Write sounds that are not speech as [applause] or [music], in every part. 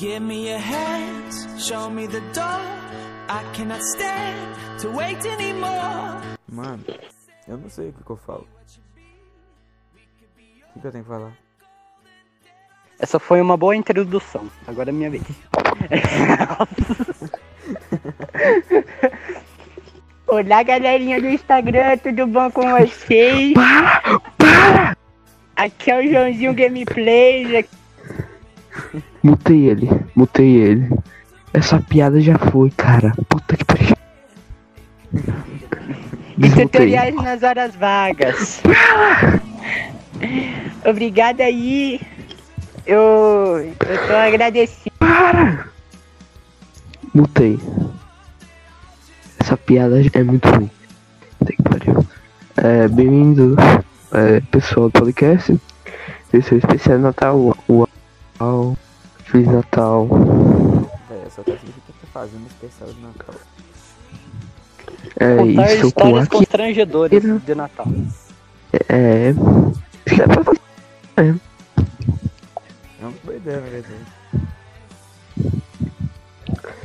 Give me your hands, show me the door. I cannot stand to wait anymore. Mano, eu não sei o que, que eu falo. O que, que eu tenho que falar? Essa foi uma boa introdução. Agora é minha vez. [laughs] Olá, galerinha do Instagram, tudo bom com vocês? Aqui é o Joãozinho Gameplay. Mutei ele, mutei ele. Essa piada já foi, cara. Puta que pariu. [laughs] E tutoriais nas horas vagas. Obrigado aí. Eu, eu tô agradecido. Para! Mutei. Essa piada é muito ruim. Puta que pariu. É, bem-vindo, é, pessoal do podcast. Esse é o especial de Natal. Uau. Feliz Natal. É, eu só tô aqui que tá fazendo especial de Natal. É Contar isso com histórias aqui. constrangedoras de Natal. É. Isso que é pra fazer. É uma boa ideia, na verdade.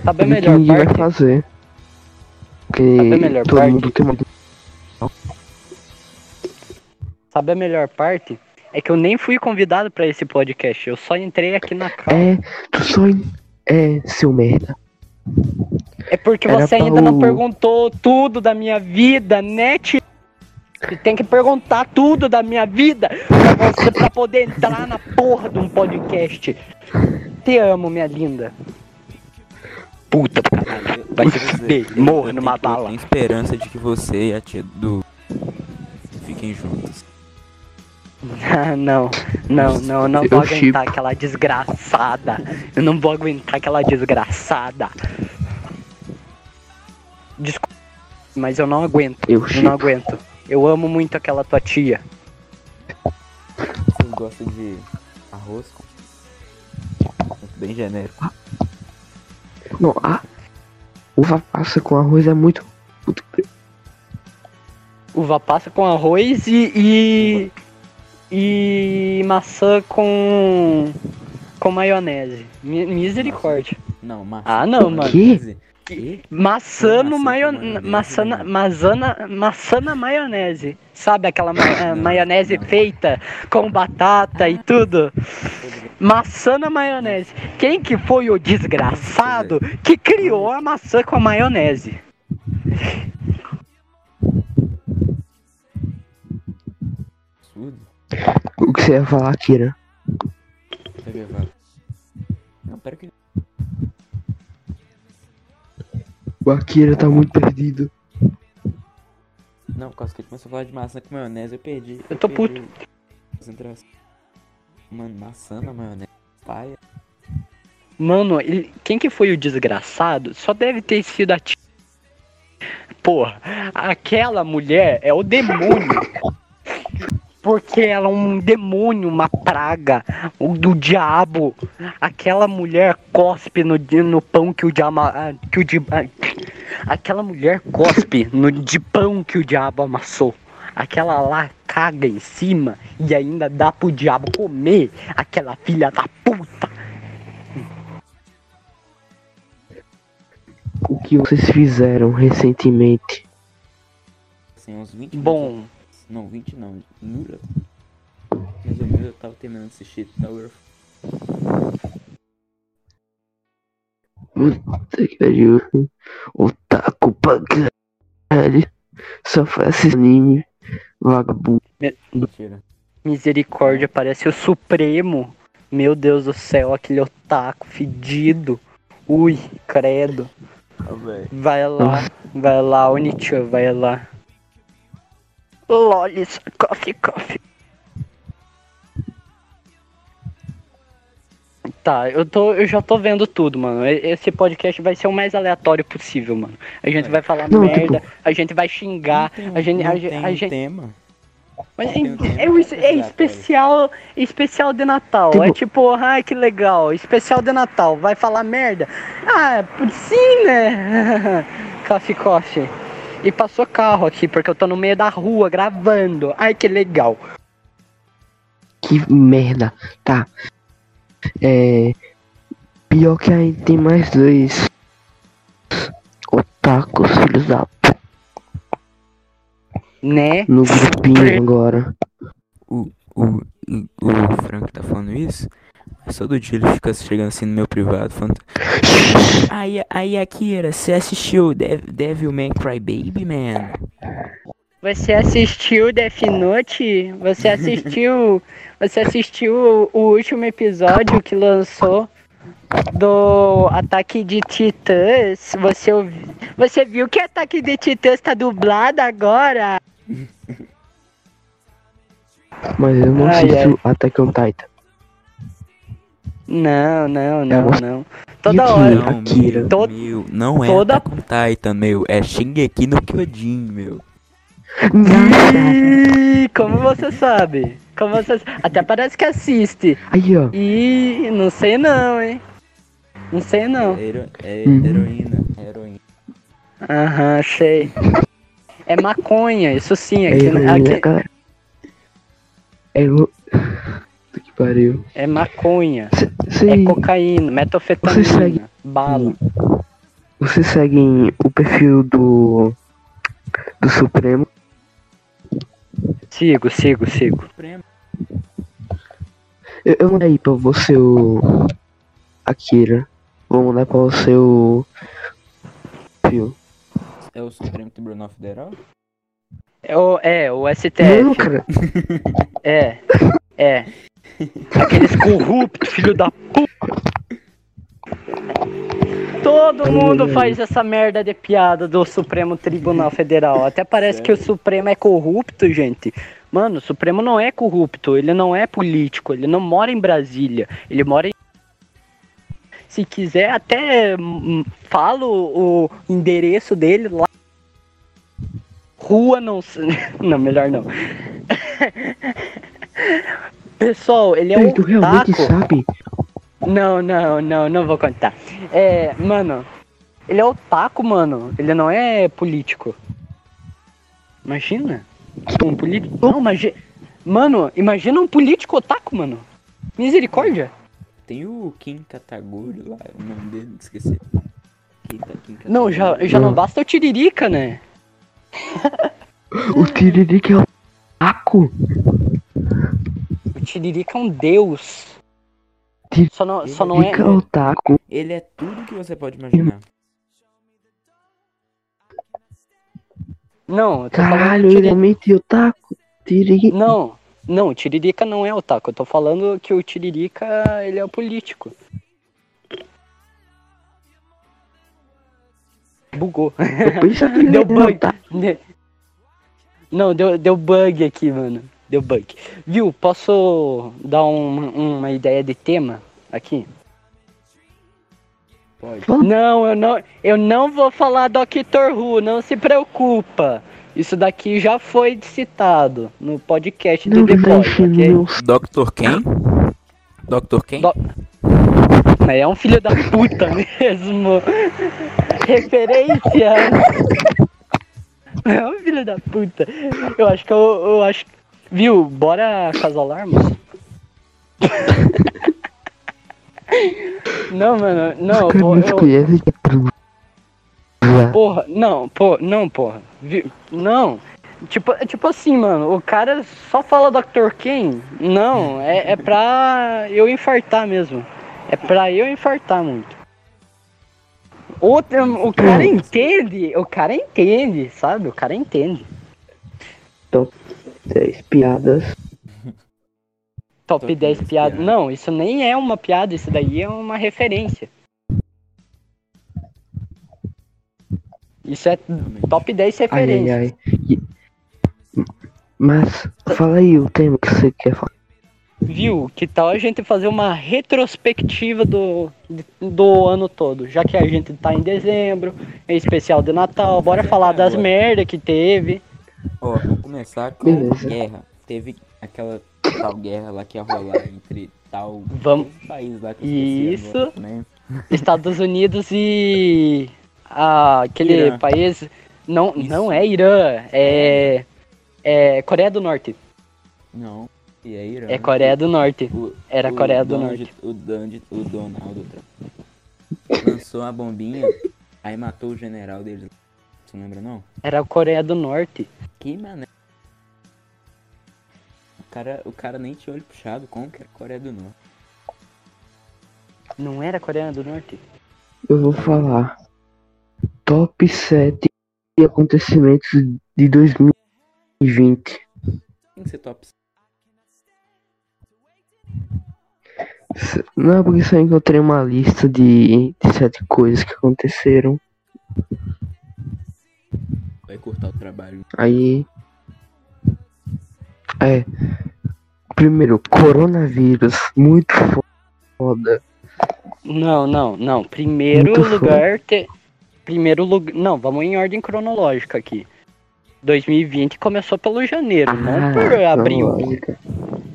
Sabe a O que melhor ninguém vai parte? fazer. Porque melhor todo parte? mundo tem uma Sabe a melhor parte? É que eu nem fui convidado pra esse podcast. Eu só entrei aqui na cal. É, tu só. É, seu merda. É porque Era você ainda não o- perguntou tudo da minha vida, né, tio? Você tem que perguntar tudo da minha vida pra você pra poder entrar na porra de um podcast. Te amo, minha linda. Puta do caralho. Vai se fuder, morra numa bala. tenho esperança de que você e a tia do fiquem juntos. Ah, [laughs] não, não, não, eu não Eu vou aguentar aquela desgraçada. Eu não vou aguentar aquela desgraçada. Desculpa, mas eu não aguento. Eu Eu não aguento. Eu amo muito aquela tua tia. Você gosta de arroz com... Bem genérico. Não, a uva passa com arroz é muito. Uva passa com arroz e. e, e maçã com. com maionese. Mi- Misericórdia. Não, maçã. Ah, não, mano. Que? Que? Maçã no maionese. maionese, Maçã, na- maçã, na- maçã na maionese. Sabe aquela ma- eh, Não, maionese não. feita com batata e tudo? Maçã na maionese. Quem que foi o desgraçado que criou a maçã com a maionese? Absurdo. O que você ia falar, Kira? Não, pera que... O Akira tá muito perdido. Não, por causa que ele começou a falar de maçã com maionese, eu perdi. Eu tô perdi concentração. Mano, maçã na maionese. Paia. Mano, ele- quem que foi o desgraçado só deve ter sido a tia. Porra, aquela mulher é o demônio. [laughs] Porque ela é um demônio, uma praga, o do diabo. Aquela mulher cospe no, no pão que o diabo. ah, Que o di, ah, aquela mulher cospe no de pão que o diabo amassou. Aquela lá caga em cima e ainda dá pro diabo comer. Aquela filha da puta. O que vocês fizeram recentemente? Assim, uns 20 Bom, minutos- Não, 20 não. Nura. Mais ou menos eu tava terminando de assistir Tower. Puta que pariu. Otaku pra caralho. Só faz esse anime. Vagabundo. Mentira. Misericórdia, parece o Supremo. Meu Deus do céu, aquele otaku fedido. Ui, credo. Vai lá, vai lá, Onichan, vai lá. Lolis, coffee, coffee. Tá, eu, tô, eu já tô vendo tudo, mano. Esse podcast vai ser o mais aleatório possível, mano. A gente vai falar Não, merda, a gente vai xingar, tem um- a gente. não A, gente- tem a gente tema. mas Tem um tema é, é, é especial, especial de Natal. Tipo- É tipo, ai que legal, especial de Natal. Vai falar merda? Ah, sim, né? [laughs] coffee, coffee. E passou carro aqui, porque eu tô no meio da rua gravando. Ai que legal. Que merda. Tá. É. Pior que aí tem mais dois otakus, filhos da. Né? no grupinho agora. O, o, o Frank tá falando isso, todo dia ele fica chegando assim no meu privado falando. [laughs] Aí, aí, Akira, você assistiu Dev, Devilman Crybaby, man? Você assistiu Death Note? Você assistiu. [laughs] Você assistiu o, o último episódio que lançou do Ataque de Titãs? Você, ouvi- você viu que Ataque de Titãs tá dublado agora? Mas eu não Ai, assisto Attack on Titan. Não, não, não, Eu- não. Toda hora. Não, Akira. meu, Todo- meu, não é toda- Attack on Titan, meu, é Shingeki no Kyojin, meu. Como você sabe? Como você Até parece que assiste. Aí, ó. Ih, não sei não, hein? Não sei não. É, hero- é Uhum. heroína, é heroína. Aham, sei. É maconha, isso sim. É Aqui, heroína, aqui-. É. Puta que pariu. é maconha. Cê- É cocaína, Você segue- bala. Vocês seguem o perfil do. do Supremo? Sigo, sigo, sigo. Supremo. Eu, eu mandei pra você o. Akira. Vou mandar pra você o. Perfil. É o Supremo Tribunal Federal? É o, é, o Não, STF. cara. É, é. Aqueles corruptos, filho da puta. Todo mundo faz essa merda de piada do Supremo Tribunal Federal. Até parece que o Supremo é corrupto, gente. Mano, o Supremo não é corrupto, ele não é político, ele não mora em Brasília, ele mora em. Se quiser, até hum, falo o endereço dele lá. Rua não. [laughs] Não, melhor não. [laughs] Pessoal, ele é Ei, um tu realmente taco. sabe? Não, não, não, não vou contar. É, mano, ele é otaku, mano. Ele não é político. Imagina. Um político. Não, imagina. Mano, imagina um político otaku, mano. Misericórdia. Tem o Kim Kataguri lá, o nome dele, esqueci. Kim, tá, Kim Não, já, já não Não. basta o Tiririca, né? [laughs] O Tiririca é o. Tiririca é um deus. Só não, só não é. Tiririca é o taco. Ele é tudo que você pode imaginar. Não, eu tô falando Caralho, ele é meio taco. Tiririca. Não, não, o Tiririca não é otaku. Eu tô falando que o Tiririca, ele é o político. Bugou. [laughs] Deu era bug. otaku. Não, deu, deu bug aqui, mano. Deu bug. Viu? Posso dar um- uma ideia de tema aqui? Pode. Não, eu não, eu não vou falar Doctor Who, não se preocupa. Isso daqui já foi citado no podcast do The Boy, ok? Dr. quem? Dr. quem? Do- Mas é um filho da puta [laughs] mesmo. Referência. [laughs] É um filho da puta. Eu acho que eu, eu acho. Viu? Bora casalarmos? [laughs] Não, mano, não, pô, eu, porra, não, pô, não, porra, viu? Não, tipo, tipo assim, mano, o cara só fala Dr. Ken, não, é, é pra eu infartar mesmo, é pra eu infartar muito. Outra, o cara entende, o cara entende, sabe, o cara entende. Dez piadas. [laughs] Top Top 10 10 piadas. piadas. Não, isso nem é uma piada, isso daí é uma referência. Isso é top 10 Ai, ai, referências. ai. E- Mas, fala aí o tema que você quer falar. Viu? Que tal a gente fazer uma retrospectiva do, do ano todo? Já que a gente tá em dezembro, é especial de Natal, bora É, falar das agora. merda que teve. Ó, vou começar com Beleza. guerra. Teve aquela tal guerra lá que ia rolar entre tal Vamos. país lá que eu Isso. agora, né? Estados Unidos e ah, aquele Irã. país não Isso. não é Irã, é é Coreia do Norte. Não. E aí, É Coreia do Norte. o, Era o Coreia do Donald- Norte. O, Donald, o Donald Trump lançou uma bombinha, aí matou o general deles. Você não lembra não? Era a Coreia do Norte. Que mané. O cara, o cara nem tinha olho puxado, como que é Coreia do Norte? Não era Coreia do Norte? Eu vou falar. Top 7 acontecimentos de 2020. Tem que ser top. S- Não, porque só encontrei uma lista de, de sete coisas que aconteceram. Vai cortar o trabalho. Aí. É. Primeiro, coronavírus. Muito foda. Não, não, não. Primeiro Muito lugar. Te... Primeiro lugar. Não, vamos em ordem cronológica aqui. 2020 começou pelo janeiro, não por Ah, abril. lógica.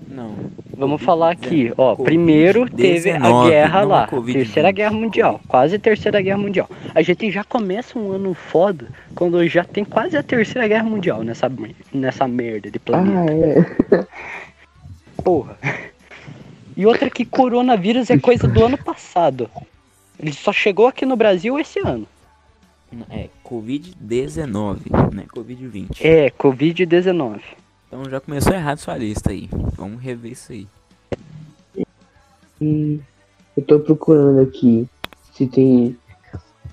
Não. Vamos falar aqui, ó. Covid-19, Primeiro teve a guerra não lá, a Covid-20. Terceira Guerra Mundial, quase Terceira Guerra Mundial. A gente já começa um ano foda quando já tem quase a Terceira Guerra Mundial nessa, nessa merda de planeta. Ah, é. [laughs] Porra. E outra que coronavírus é coisa do ano passado. Ele só chegou aqui no Brasil esse ano. É Covid-19, não é Covid-20. É, Covid-19. Então já começou errado sua lista aí. Vamos rever isso aí. Hum, Eu tô procurando aqui se tem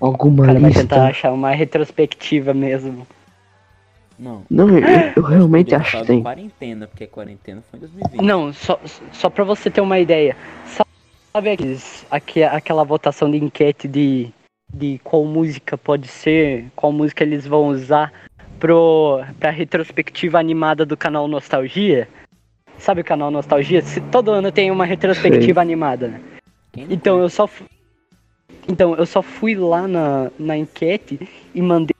alguma cara vai lista. tentar achar uma retrospectiva mesmo. Não. Não, eu, eu realmente Poderia acho que tem. quarentena, porque quarentena foi em 2020. Não, só, só pra você ter uma ideia. Sabe aqueles, aque- aquela votação de enquete de, de qual música pode ser, qual música eles vão usar pro, pra retrospectiva animada do canal Nostalgia? Sabe o canal Nostalgia? Todo ano tem uma retrospectiva animada, né? Então eu só fu- Então eu só fui lá na, na enquete e mandei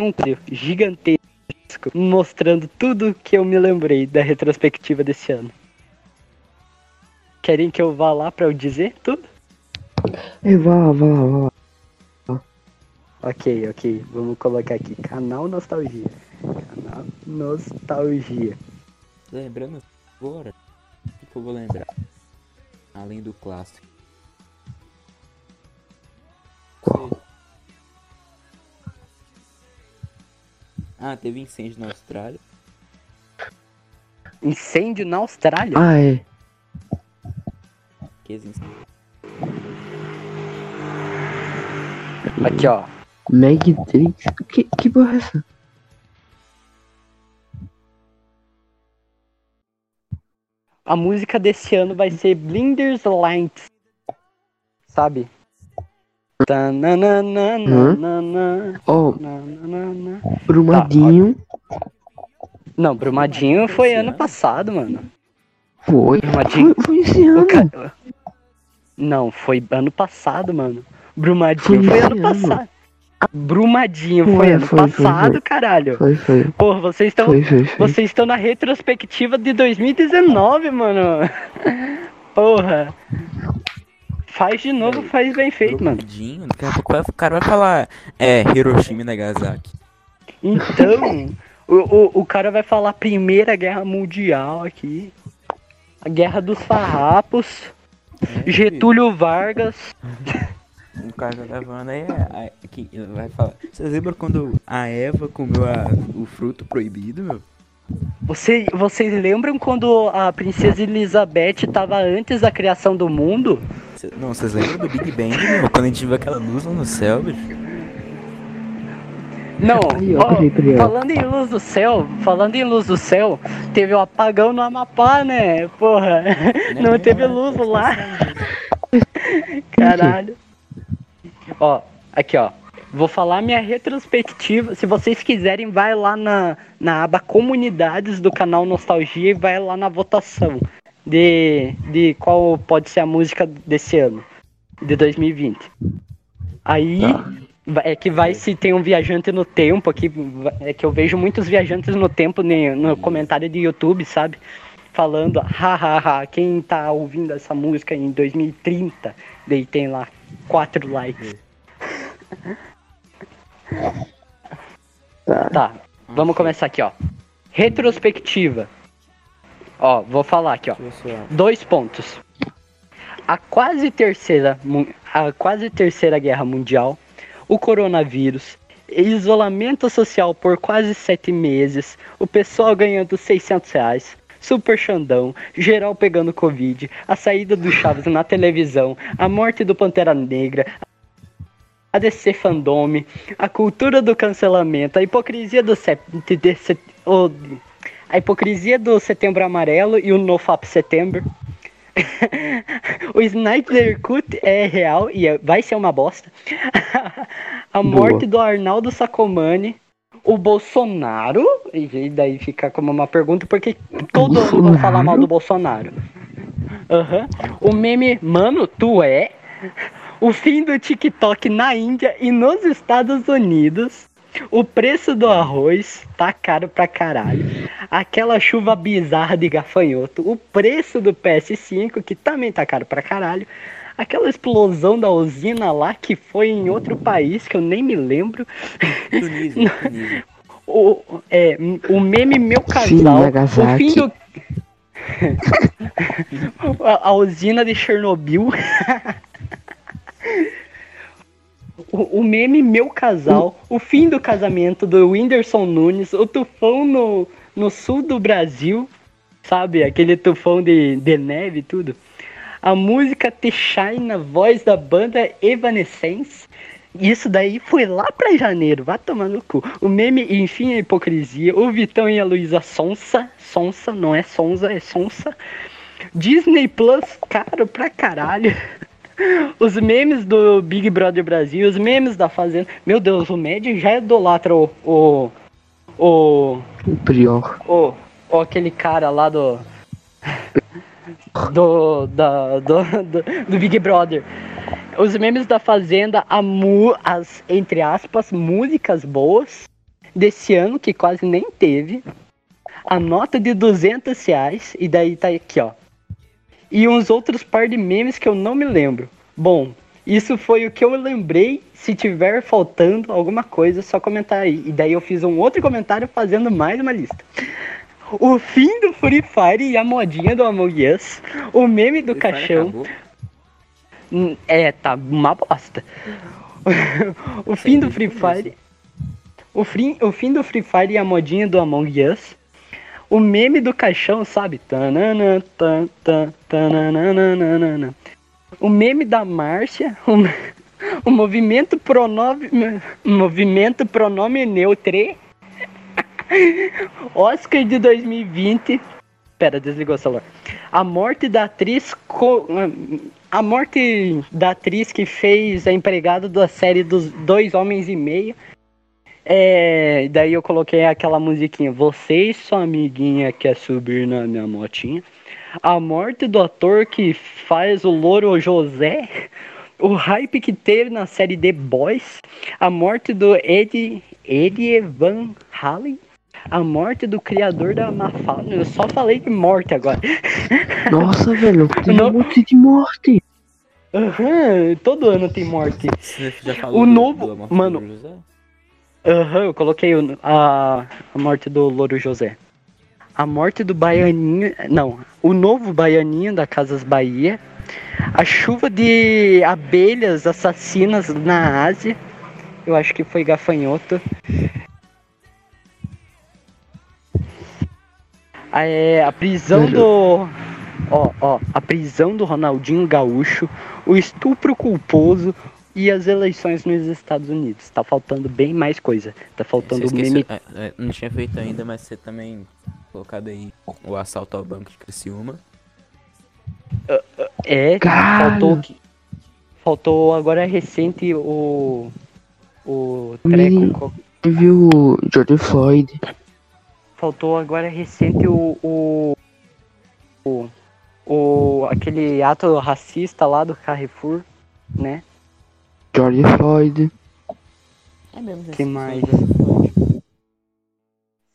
um gigantesco mostrando tudo que eu me lembrei da retrospectiva desse ano. Querem que eu vá lá pra eu dizer tudo? É, vá vá vá. Ok, ok. Vamos colocar aqui. Canal Nostalgia. Canal Nostalgia. Lembrando agora, o que, que eu vou lembrar? Além do clássico. Ah, teve incêndio na Austrália. Incêndio na Austrália? Ah, é. Que incêndio. Aqui, ó. Meg Trix. Que, que porra é essa? A música desse ano vai ser Blinders Lights. Sabe? Ó, nananana. Brumadinho. Não, Brumadinho foi ano passado, mano. Foi. Brumadinho. Foi, foi esse ano. ca- Não, foi ano passado, mano. Brumadinho Foi foi, ano ano. passado. Brumadinho foi, Foi, ano foi, foi, passado, foi. caralho. Foi, foi. Porra, vocês estão Foi, foi, foi. vocês estão na retrospectiva de 2019, mano. [laughs] Porra. Faz de novo, faz bem feito, mano. Brumadinho, Daqui a pouco o cara vai falar. É, Hiroshima e Nagasaki. Então, [laughs] o, o, o cara vai falar Primeira Guerra Mundial aqui. A Guerra dos Farrapos. É, Getúlio Vargas. [laughs] O cara tá levando aí. é- é- que vai falar. Vocês lembram quando a Eva comeu a- o fruto proibido, meu? Você, vocês lembram quando a princesa Elizabeth tava antes da criação do mundo? Cê- não, vocês lembram do Big Bang, meu? Quando a gente viu aquela luz lá no céu, bicho? Não, Aí, ó, falando em luz do céu, falando em luz do céu, teve o apagão no Amapá, né? Porra, [laughs] não teve luz lá. [laughs] Caralho. Ó, aqui ó. Vou falar minha retrospectiva. Se vocês quiserem, vai lá na, na aba comunidades do canal Nostalgia e vai lá na votação de, de qual pode ser a música desse ano, de 2020. Aí va- é que vai se tem um viajante no tempo aqui, é que eu vejo muitos viajantes no tempo no comentário de YouTube, sabe? Falando, hahaha, quem tá ouvindo essa música em 2030? Daí tem lá quatro likes. Tá. Tá, vamos começar aqui, ó. Retrospectiva. Ó, vou falar aqui, ó. Dois pontos. A quase terceira, a quase terceira guerra mundial, o coronavírus, isolamento social por quase sete meses, o pessoal ganhando 600 reais, super xandão, geral pegando covid, a saída do Chaves na televisão, a morte do Pantera Negra, a DC Fandome, a cultura do cancelamento, a hipocrisia do a hipocrisia do Setembro Amarelo e o NoFap Setembro. [laughs] o Snyder Cut é real e é- vai ser uma bosta. [laughs] a morte do Arnaldo Sacomani. O Bolsonaro. E daí fica como uma pergunta, porque todo ano vão falar mal do Bolsonaro. Aham. O meme, mano, tu é. O fim do TikTok na Índia e nos Estados Unidos. O preço do arroz tá caro pra caralho. Aquela chuva bizarra de gafanhoto. O preço do PS5, que também tá caro pra caralho. Aquela explosão da usina lá que foi em outro país que eu nem me lembro. Tunísia, [laughs] Tunísia. O, é, o meme Meu Sim, Casal. o Nagasaki. fim do. [laughs] [laughs] a, a usina de Chernobyl. O, meme Meu Casal. O fim do casamento do Whindersson Nunes. O tufão no, no sul do Brasil. Sabe? Aquele tufão de, de neve e tudo. A música The Shine, voz da banda Evanescence. Isso daí foi lá pra janeiro, vai tomar no cu. O meme, enfim, a hipocrisia. O Vitão e a Luísa Sonsa. Sonsa, não é Sonsa, é Sonsa. Disney Plus, caro pra caralho. [laughs] [laughs] Os memes do Big Brother Brasil, os memes da Fazenda. Meu Deus, o Med já idolatra o. o. o. O Prior. o, o aquele cara lá do. Do, da, do, do, do Big Brother. Os memes da Fazenda, a mu, as, entre aspas, músicas boas desse ano, que quase nem teve. A nota de 200 reais, e daí tá aqui, ó. E uns outros par de memes que eu não me lembro. Bom, isso foi o que eu lembrei. Se tiver faltando alguma coisa, só comentar aí. E daí eu fiz um outro comentário fazendo mais uma lista. O fim do Free Fire e a modinha do Among Us. O meme do Free caixão. Hum, É, tá uma bosta. [laughs] o fim do Free Fire. O fim, o fim do Free Fire e a modinha do Among Us. O meme do caixão, sabe? Tanana, tan, tan, tananana. O meme da Márcia. O, [laughs] o movimento pronome. [laughs] Movimento pronome neutre. [laughs] Oscar de 2020. Pera, desligou o celular. A morte da atriz. co- A morte da atriz que fez a empregada da série dos Dois Homens e Meio. É, daí eu coloquei aquela musiquinha. Você e sua amiguinha quer subir na minha motinha. A morte do ator que faz o Louro José. O hype que teve na série The Boys. A morte do Ed, Ed Van Halen. A morte do criador da Mafalda. Eu só falei de morte agora. [laughs] Nossa, velho, tem Não. um monte de morte. Aham, todo ano tem morte. Você já falou O do- novo- do mano, Aham, eu coloquei a, a morte do Louro José. A morte do Baianinho. Não, o novo Baianinho da Casas Bahia. A chuva de abelhas assassinas na Ásia. Eu acho que foi gafanhoto. A, é, a prisão do. Ó, ó, a prisão do Ronaldinho Gaúcho, o estupro culposo e as eleições nos Estados Unidos. Tá faltando bem mais coisa. Tá Você faltando o esqueceu, meme. é, é, não tinha feito ainda, mas você também colocado aí o assalto ao banco de Criciúma. É, Cara. faltou que. Faltou agora recente o. O treco. co- Viu o George Floyd? Faltou agora recente o. O. O. o- aquele ato racista lá do Carrefour, né? George Floyd. É mesmo, Que mais?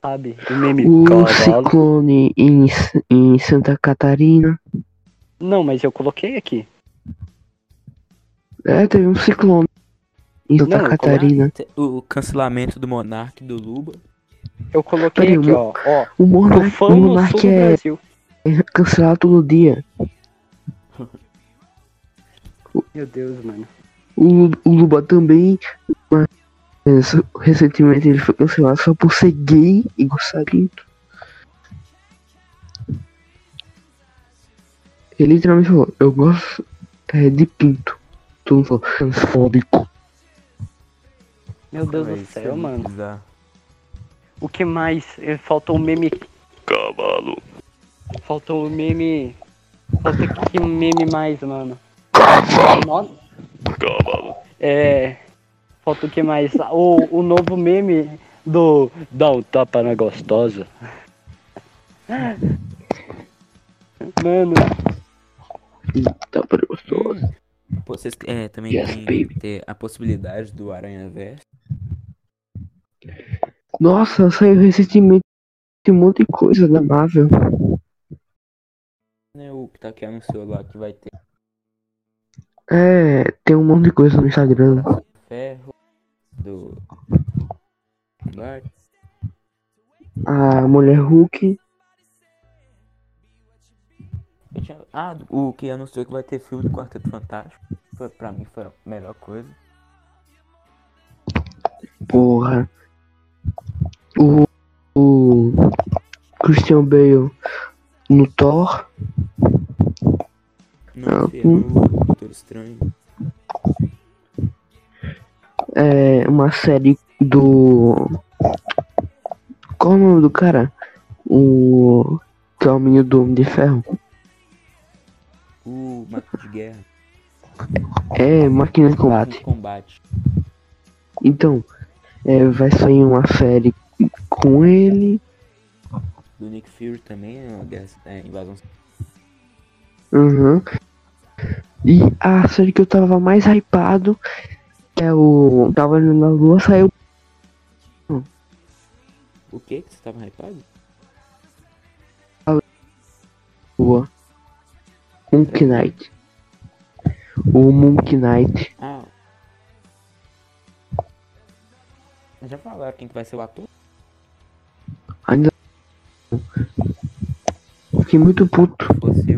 Sabe? O meme. O ciclone em, em Santa Catarina. Não, mas eu coloquei aqui. É, teve um ciclone em Santa Não, Catarina. O cancelamento do Monark do Luba. Eu coloquei Peraí, aqui, o ó. Ó. O Monark, o Monark é. Brasil. cancelar todo dia. Meu Deus, mano. O, o Luba também. Mas recentemente ele foi cancelado só por ser gay e gostar de pinto. Ele literalmente falou, eu gosto é, de pinto. Todo mundo falou, transfóbico. Meu Deus do é céu, muito mano. bizarro. O que mais? Eh, Faltou o meme. Cavalo. Faltou o meme. Faltou que meme mais, mano? Cavalo. Cavalo. É. Faltou o que mais? O, o novo meme do. Dá um tapa na gostosa. Mano, Tá para gostoso. Pô, vocês é, também Yes, tem ter a possibilidade do Aranha Verso. Nossa, saiu recentemente um monte de coisa da Marvel. Né, o que tá aqui anunciou lá que vai ter É, tem um monte de coisa no Instagram. ferro do. Bart. A mulher Hulk. Tinha- Ah, o que anunciou que vai ter filme do Quarteto Fantástico. Foi, pra mim foi a melhor coisa. Porra. O, o Christian Bale no Thor. Não, Ah, no Doutor Estranho. É uma série do. Qual é o nome do cara? O. Que é o menino do Homem de Ferro. O Máquina de Guerra. É Máquina de Combate. Combate. Então, é, vai sair uma série com ele. Do Nick Fury também é uma guerra, é, invasão. Uhum. E a série que eu tava mais hypado é o Cavaleiro na Lua saiu. O que que você tava hypado? Lua. Moon Knight. O Moon Knight. Ah. Já falaram quem que vai ser o ator? Ainda. Fiquei muito puto. Se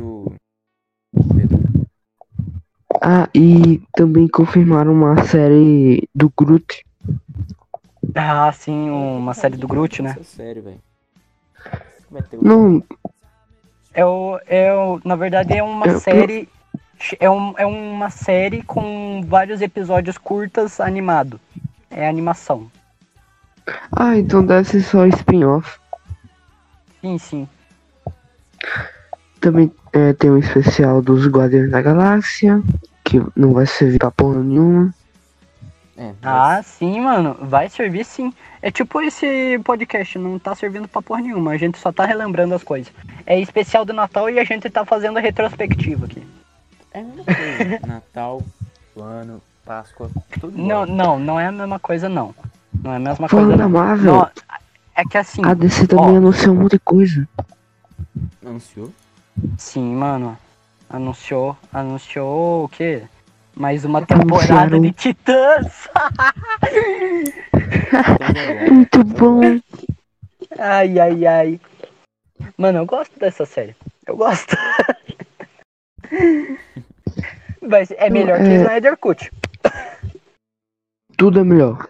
Ah, e também confirmaram uma série do Groot. ah, sim, uma série do Groot, né? É sério, velho. O. Não, É o, é o, na verdade é uma Eu- série é, um, é uma série com vários episódios curtas animado. É animação. ah, então deve ser só spin-off. Sim, sim. Também é, tem um especial dos Guardiões da Galáxia, que não vai servir pra porra nenhuma. É, Ah, sim, mano. Vai servir sim. É tipo esse podcast, não tá servindo pra porra nenhuma. A gente só tá relembrando as coisas. É especial do Natal e a gente tá fazendo a retrospectiva aqui. É a mesma coisa. Natal, ano, Páscoa, tudo Não, igual. não, não é a mesma coisa, não. Não é a mesma Falando coisa, da não. Marvel, Não, é que assim. a DC também ó. anunciou de coisa. Anunciou? Sim, mano. Anunciou. Anunciou o quê? Mais uma Anunciaram. temporada de Titãs. [laughs] Muito bom. Ai, ai, ai. Mano, eu gosto dessa série. Eu gosto. [laughs] Mas é melhor que É. Snyder Cut. Tudo é melhor.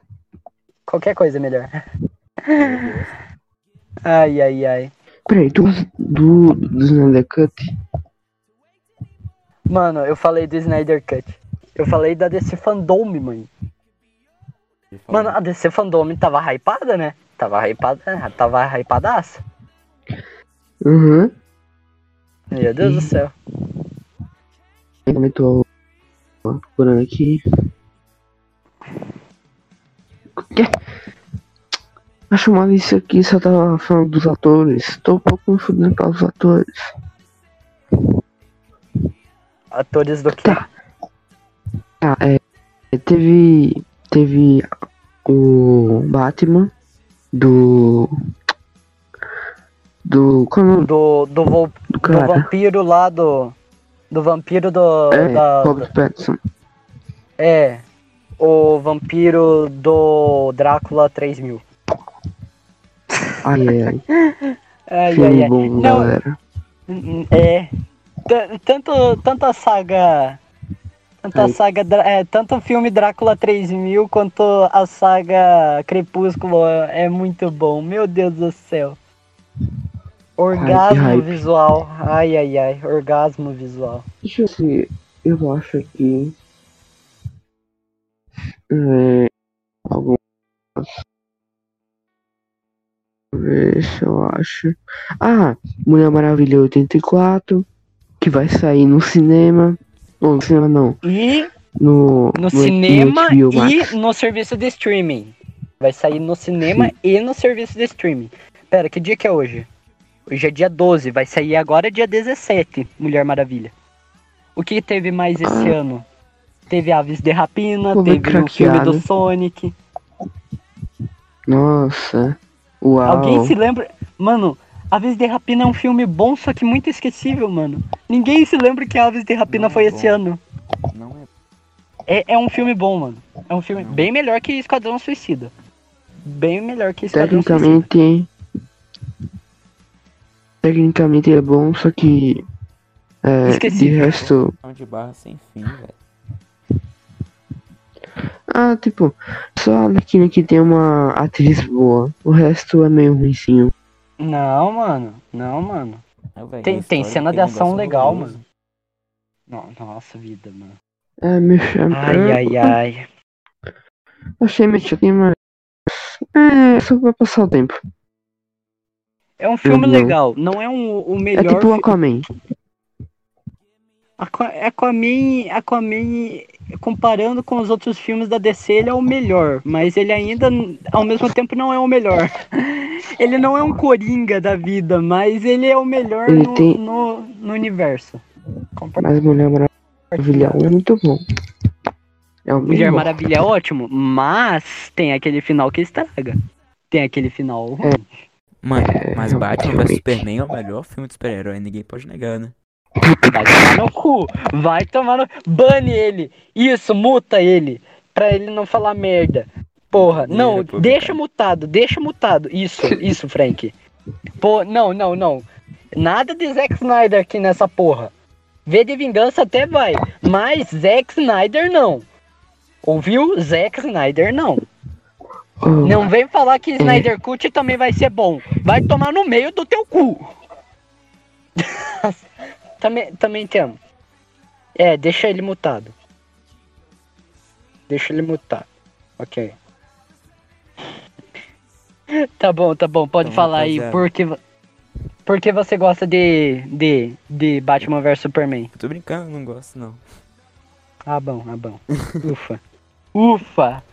Qualquer coisa é melhor. Ai, ai, ai. Peraí, tu gosta do, do Snyder Cut? Mano, eu falei do Snyder Cut. Eu falei da DC Fandom, mãe. Mano, a DC Fandom tava hypada, né? Tava hypada, tava hypadaça. Uhum. Meu Deus do céu. Eu tô procurando aqui. Que? Acho mal isso aqui, só tava falando dos atores. Tô um pouco me fudendo para os atores. Atores do quê? Tá. Ah, é. Teve. Teve o Batman do. Do. Qual é Do, do, vo- do do vampiro lá do. Do vampiro do. É, da- Pattinson. é. O vampiro do Drácula 3000. Ai, ai, ai. [laughs] Ai, ai. bom, Não, galera. É. Tanto, tanto a saga. Tanto a saga. É, tanto o filme Drácula 3000 quanto a saga Crepúsculo é muito bom. Meu Deus do céu. Orgasmo visual. Ai, ai, ai. Orgasmo visual. Deixa eu ver. Eu acho que. É, algumas. Ver se eu acho. Ah, Mulher Maravilha 84. Que vai sair no cinema. Não, no cinema não. E No, no cinema HBO Max. e no serviço de streaming. Vai sair no cinema e no serviço de streaming. Pera, que dia que é hoje? Hoje é dia 12, vai sair agora dia 17, Mulher Maravilha. O que teve mais esse Ah. ano? Teve Aves de Rapina, Vou teve o filme do. Sonic. Nossa. Uau. Alguém se lembra? Mano, Aves de Rapina é um filme bom, só que muito esquecível, mano. Ninguém se lembra que Aves de Rapina Não foi é esse ano. Não é. É, é um filme bom, mano. É um filme Não. bem melhor que Esquadrão Suicida. Bem melhor que Esquadrão Suicida. Tecnicamente. Tecnicamente é bom, só que. É, de Esquecível. resto. É um de barra sem fim, velho. Ah, tipo, só a Arlequina que tem uma atriz boa. O resto é meio ruimzinho. Não, mano. Não, mano. É, velho, Tem- tem cena de ação legal, horroroso. No- Nossa vida, mano. É, meio chato. Ai, ai, ai. Achei meio chato, mas. É, só pra passar o tempo. É um filme legal. Não é um, o É melhor. tipo o fi- Aquaman. Aqua- Aquaman, Aquaman, comparando com os outros filmes da DC, ele é o melhor. Mas ele ainda, ao mesmo tempo, não é o melhor. [laughs] Ele não é um Coringa da vida, mas ele é o melhor no, tem- no, no universo. Mas Mulher Maravilha 1 é muito bom. É o Mulher. Maravilha é ótimo, mas tem aquele final que estraga. Tem aquele final ruim. Mano, É, mas Batman vs. Superman é o melhor filme de super-herói, ninguém pode negar, né? Vai tomar no cu. Vai tomar no. Bane ele. Isso, muta ele. Pra ele não falar merda. Porra, não, deixa mutado, deixa mutado. Isso, [laughs] isso, Frank. Pô, não, não, não. Nada de Zack Snyder aqui nessa porra. V de vingança até vai. Mas Zack Snyder não. Ouviu? Zack Snyder não. Oh, Não vem falar que Snyder Cut também vai ser bom. Vai tomar no meio do teu cu. [laughs] também, também te amo. É, deixa ele mutado. Deixa ele mutado. Ok. [laughs] Tá bom, tá bom. Pode Então, falar aí. rapaziada. Por que, vo- por que você gosta de, de, de Batman vs Superman? Eu tô brincando, não gosto não. Ah, bom, ah, bom. [laughs] Ufa. Ufa.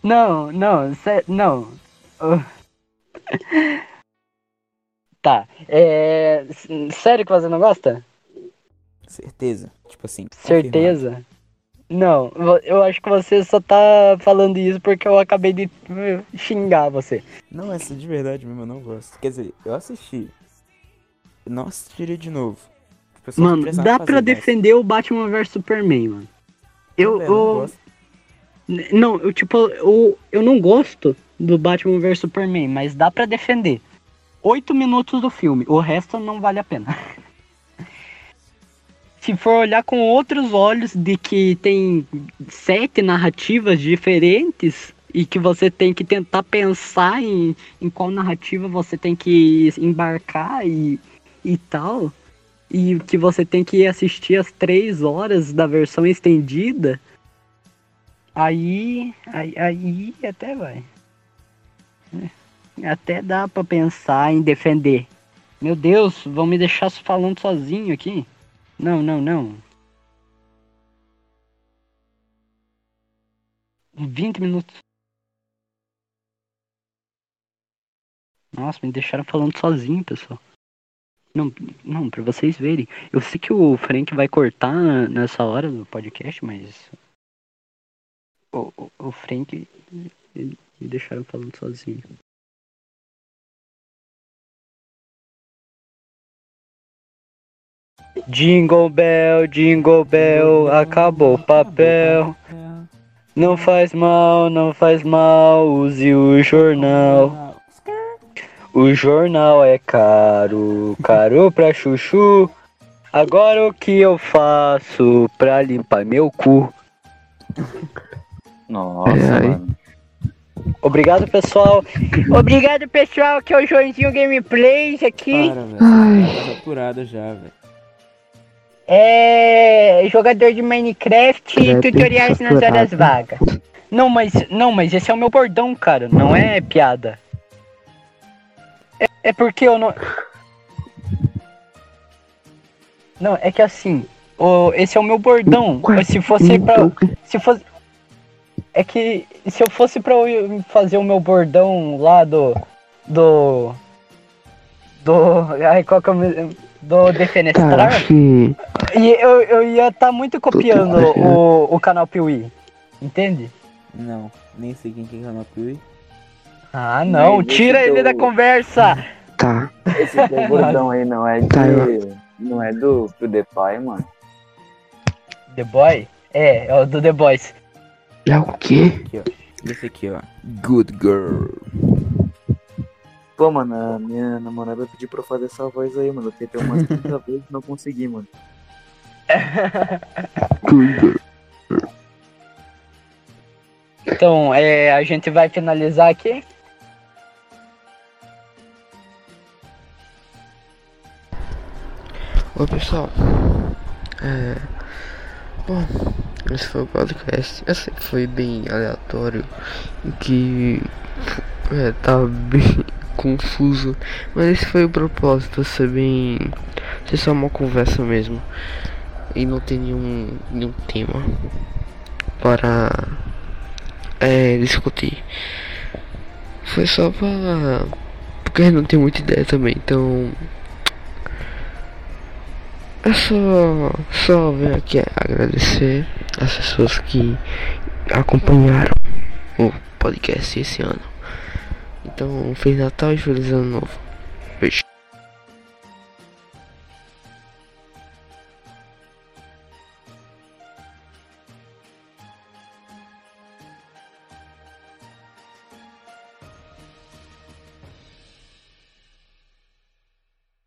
Não, não, sé- não. Uh. [laughs] Tá, é... Sério que você não gosta? Certeza. Tipo assim. confirmado. Certeza? Não, eu acho que você só tá falando isso porque eu acabei de xingar você. Não, essa de verdade mesmo, eu não gosto. Quer dizer, eu assisti. Eu não assistiria de novo. Tipo, Mano, dá pra mas- defender o Batman vs Superman, mano. Eu, Não, não eu, gosto. N- Não, eu tipo, eu, eu não gosto do Batman vs Superman, mas dá pra defender. Oito minutos do filme, o resto não vale a pena. [laughs] Se for olhar com outros olhos de que tem sete narrativas diferentes e que você tem que tentar pensar em, em qual narrativa você tem que embarcar e, e tal, e que você tem que assistir as três horas da versão estendida, Aí, aí, aí até vai. Até dá pra pensar em defender. Meu Deus, vão me deixar falando sozinho aqui? Não, não, não. 20 minutos. Nossa, me deixaram falando sozinho, pessoal. Não, não, pra vocês verem. Eu sei que o Frank vai cortar nessa hora do podcast, mas o, o, o Frank me deixaram falando sozinho. Jingle Bell, Jingle Bell, acabou o papel. Não faz mal, não faz mal, use o jornal. O jornal é caro, caro pra chuchu. Agora o que eu faço pra limpar meu cu? Nossa, É, mano. Obrigado, pessoal. Obrigado, pessoal, que é o Joãozinho Gameplays aqui. Para, velho. Tá saturado já, velho. É jogador de Minecraft e É, tutoriais nas horas saturado. vagas. Não, mas não, mas esse é o meu bordão, cara. Não é piada. É, é porque eu não. Não, é que assim, o, esse é o meu bordão. Ué, Se fosse pra. Então, Se fosse. É que se eu fosse pra eu fazer o meu bordão lá do. Do. Do. Ai, qual que é o meu. Do Defenestrar. E eu, eu ia estar muito copiando o, o canal Piuí. Entende? Não, nem sei quem que é o Piuí. Ah, não. Tira ele teu- da conversa. Tá. Esse bordão aí não é Tá, de. Não é do, do The Pai, mano. The Boy? É, é o do The Boys. É o quê? Esse aqui, ó. Good Girl. Pô, mano, a minha namorada pediu pra eu fazer essa voz aí, mano. Eu tentei umas 30 vezes e não consegui, mano. [laughs] Então, é, a gente vai finalizar aqui. Oi pessoal, é... Bom, esse foi o podcast, eu sei que foi bem aleatório, que é, tá bem [laughs] confuso, mas esse foi o propósito, ser bem... ser só uma conversa mesmo, e não ter nenhum, nenhum tema para é, discutir. Foi só pra... porque não tenho muita ideia também, então... É só, só venho aqui agradecer as pessoas que acompanharam o podcast esse ano. Então, Feliz Natal e Feliz Ano Novo. Beijo.